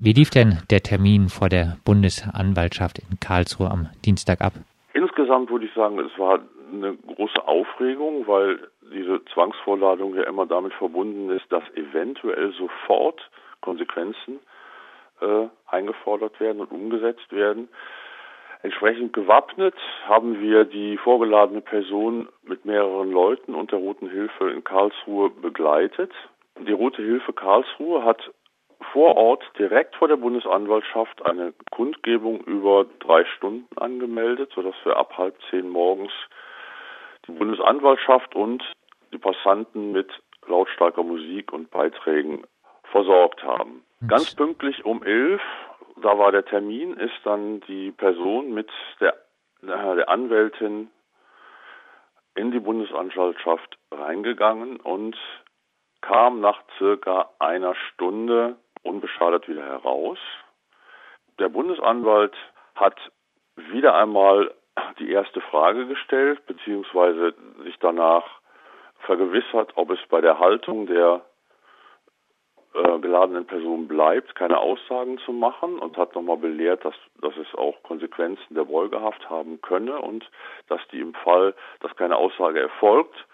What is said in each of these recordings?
Wie lief denn der Termin vor der Bundesanwaltschaft in Karlsruhe am Dienstag ab? Insgesamt würde ich sagen, es war eine große Aufregung, weil diese Zwangsvorladung ja immer damit verbunden ist, dass eventuell sofort Konsequenzen äh, eingefordert werden und umgesetzt werden. Entsprechend gewappnet haben wir die vorgeladene Person mit mehreren Leuten und der Roten Hilfe in Karlsruhe begleitet. Die Rote Hilfe Karlsruhe hat vor Ort direkt vor der Bundesanwaltschaft eine Kundgebung über drei Stunden angemeldet, sodass wir ab halb zehn morgens die Bundesanwaltschaft und die Passanten mit lautstarker Musik und Beiträgen versorgt haben. Ganz pünktlich um elf, da war der Termin, ist dann die Person mit der, der Anwältin in die Bundesanwaltschaft reingegangen und kam nach circa einer Stunde unbeschadet wieder heraus. Der Bundesanwalt hat wieder einmal die erste Frage gestellt, beziehungsweise sich danach vergewissert, ob es bei der Haltung der äh, geladenen Person bleibt, keine Aussagen zu machen und hat nochmal belehrt, dass, dass es auch Konsequenzen der Beugehaft haben könne und dass die im Fall, dass keine Aussage erfolgt,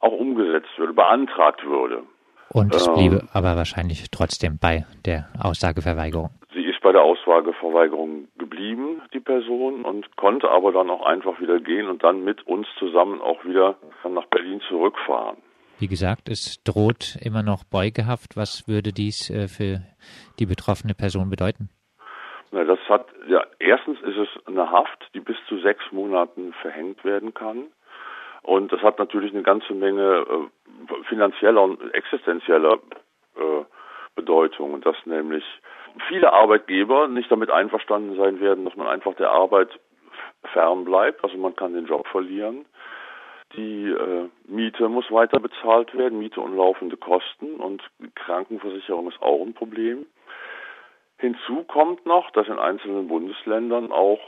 auch umgesetzt würde, beantragt würde. Und es bliebe ähm, aber wahrscheinlich trotzdem bei der Aussageverweigerung. Sie ist bei der Aussageverweigerung geblieben, die Person, und konnte aber dann auch einfach wieder gehen und dann mit uns zusammen auch wieder nach Berlin zurückfahren. Wie gesagt, es droht immer noch Beugehaft. Was würde dies äh, für die betroffene Person bedeuten? Na, das hat, ja, erstens ist es eine Haft, die bis zu sechs Monaten verhängt werden kann. Und das hat natürlich eine ganze Menge äh, finanzieller und existenzieller äh, Bedeutung. dass nämlich viele Arbeitgeber nicht damit einverstanden sein werden, dass man einfach der Arbeit fern bleibt. Also man kann den Job verlieren. Die äh, Miete muss weiter bezahlt werden, Miete und laufende Kosten und Krankenversicherung ist auch ein Problem. Hinzu kommt noch, dass in einzelnen Bundesländern auch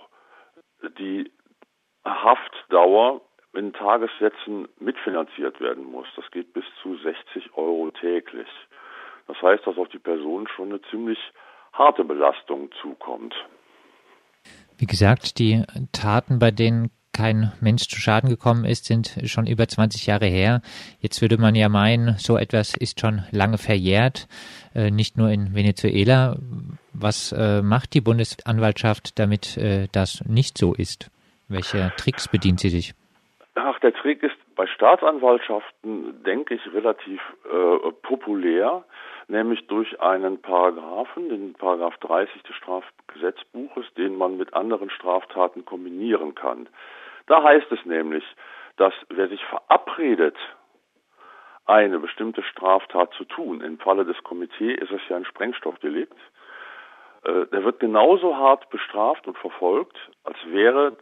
die Haftdauer in Tagessätzen mitfinanziert werden muss. Das geht bis zu 60 Euro täglich. Das heißt, dass auf die Person schon eine ziemlich harte Belastung zukommt. Wie gesagt, die Taten, bei denen kein Mensch zu Schaden gekommen ist, sind schon über 20 Jahre her. Jetzt würde man ja meinen, so etwas ist schon lange verjährt, äh, nicht nur in Venezuela. Was äh, macht die Bundesanwaltschaft, damit äh, das nicht so ist? Welche Tricks bedient sie sich? Der Trick ist bei Staatsanwaltschaften, denke ich, relativ äh, populär, nämlich durch einen Paragraphen, den Paragraph 30 des Strafgesetzbuches, den man mit anderen Straftaten kombinieren kann. Da heißt es nämlich, dass wer sich verabredet, eine bestimmte Straftat zu tun, im Falle des Komitees ist es ja ein Sprengstoffdelikt, äh, der wird genauso hart bestraft und verfolgt, als wäre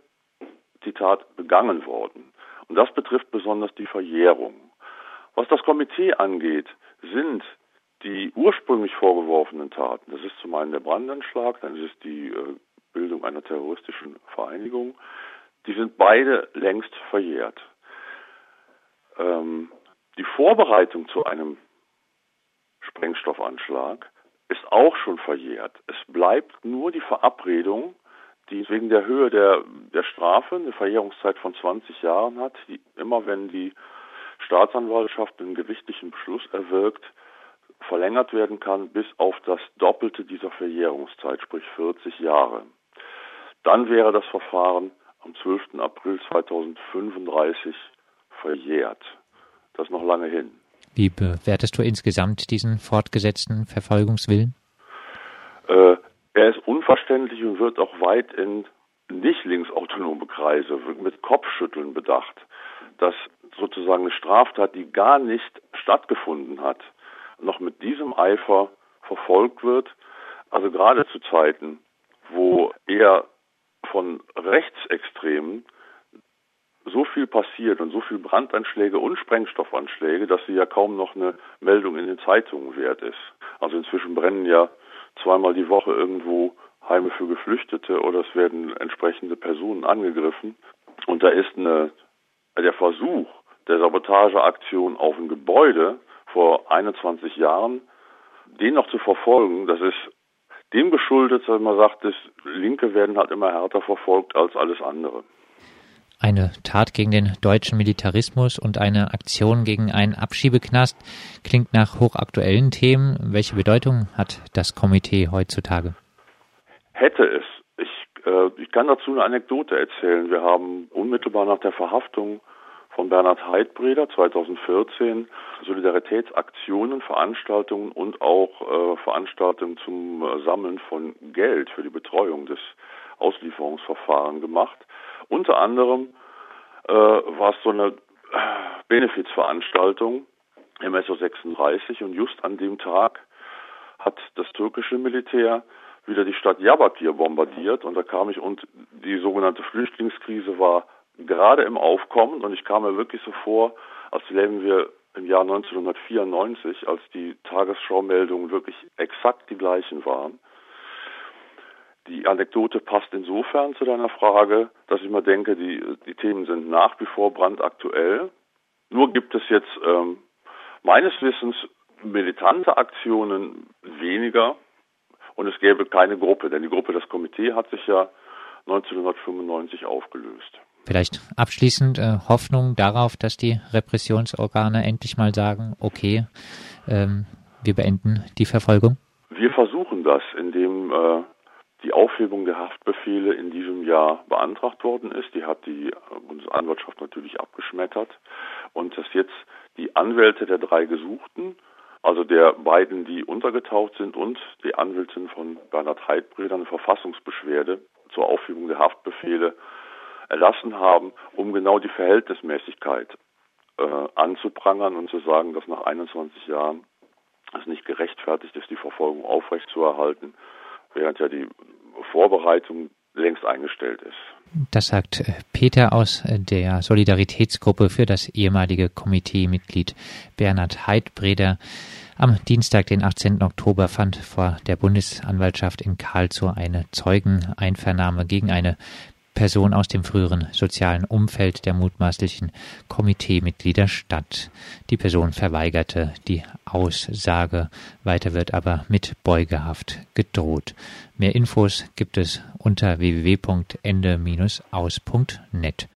die Tat begangen worden. Und das betrifft besonders die Verjährung. Was das Komitee angeht, sind die ursprünglich vorgeworfenen Taten, das ist zum einen der Brandanschlag, dann ist es die äh, Bildung einer terroristischen Vereinigung, die sind beide längst verjährt. Ähm, die Vorbereitung zu einem Sprengstoffanschlag ist auch schon verjährt. Es bleibt nur die Verabredung die wegen der Höhe der, der Strafe eine Verjährungszeit von 20 Jahren hat, die immer wenn die Staatsanwaltschaft einen gerichtlichen Beschluss erwirkt, verlängert werden kann bis auf das Doppelte dieser Verjährungszeit, sprich 40 Jahre. Dann wäre das Verfahren am 12. April 2035 verjährt. Das ist noch lange hin. Wie bewertest du insgesamt diesen fortgesetzten Verfolgungswillen? Äh, er ist unverständlich und wird auch weit in nicht linksautonome Kreise mit Kopfschütteln bedacht, dass sozusagen eine Straftat, die gar nicht stattgefunden hat, noch mit diesem Eifer verfolgt wird. Also gerade zu Zeiten, wo eher von Rechtsextremen so viel passiert und so viel Brandanschläge und Sprengstoffanschläge, dass sie ja kaum noch eine Meldung in den Zeitungen wert ist. Also inzwischen brennen ja zweimal die Woche irgendwo Heime für Geflüchtete oder es werden entsprechende Personen angegriffen. Und da ist eine, der Versuch der Sabotageaktion auf ein Gebäude vor 21 Jahren, den noch zu verfolgen, das ist dem geschuldet, dass man sagt, das Linke werden halt immer härter verfolgt als alles andere. Eine Tat gegen den deutschen Militarismus und eine Aktion gegen einen Abschiebeknast klingt nach hochaktuellen Themen. Welche Bedeutung hat das Komitee heutzutage? Hätte es. Ich, äh, ich kann dazu eine Anekdote erzählen. Wir haben unmittelbar nach der Verhaftung von Bernhard Heidbreder 2014 Solidaritätsaktionen, Veranstaltungen und auch äh, Veranstaltungen zum äh, Sammeln von Geld für die Betreuung des Auslieferungsverfahrens gemacht. Unter anderem äh, war es so eine äh, Benefizveranstaltung im SO36 und just an dem Tag hat das türkische Militär wieder die Stadt Diyarbakir bombardiert und da kam ich und die sogenannte Flüchtlingskrise war gerade im Aufkommen und ich kam mir wirklich so vor, als lägen wir im Jahr 1994, als die Tagesschau-Meldungen wirklich exakt die gleichen waren. Die Anekdote passt insofern zu deiner Frage, dass ich mal denke, die, die Themen sind nach wie vor brandaktuell. Nur gibt es jetzt ähm, meines Wissens militante Aktionen weniger und es gäbe keine Gruppe, denn die Gruppe, das Komitee hat sich ja 1995 aufgelöst. Vielleicht abschließend äh, Hoffnung darauf, dass die Repressionsorgane endlich mal sagen, okay, ähm, wir beenden die Verfolgung? Wir versuchen das, indem äh, die Aufhebung der Haftbefehle in diesem Jahr beantragt worden ist. Die hat die Bundesanwaltschaft natürlich abgeschmettert. Und dass jetzt die Anwälte der drei Gesuchten, also der beiden, die untergetaucht sind und die Anwältin von Bernhard Heidbreder eine Verfassungsbeschwerde zur Aufhebung der Haftbefehle erlassen haben, um genau die Verhältnismäßigkeit äh, anzuprangern und zu sagen, dass nach 21 Jahren es nicht gerechtfertigt ist, die Verfolgung aufrechtzuerhalten, während ja die Vorbereitung längst eingestellt ist. Das sagt äh, Peter aus äh, der Solidaritätsgruppe für das ehemalige Komiteemitglied Bernhard Heidbreder. Am Dienstag, den 18. Oktober, fand vor der Bundesanwaltschaft in Karlsruhe eine Zeugeneinvernahme gegen eine Person aus dem früheren sozialen Umfeld der mutmaßlichen Komiteemitglieder statt. Die Person verweigerte die Aussage. Weiter wird aber mit Beugehaft gedroht. Mehr Infos gibt es unter www.ende-aus.net.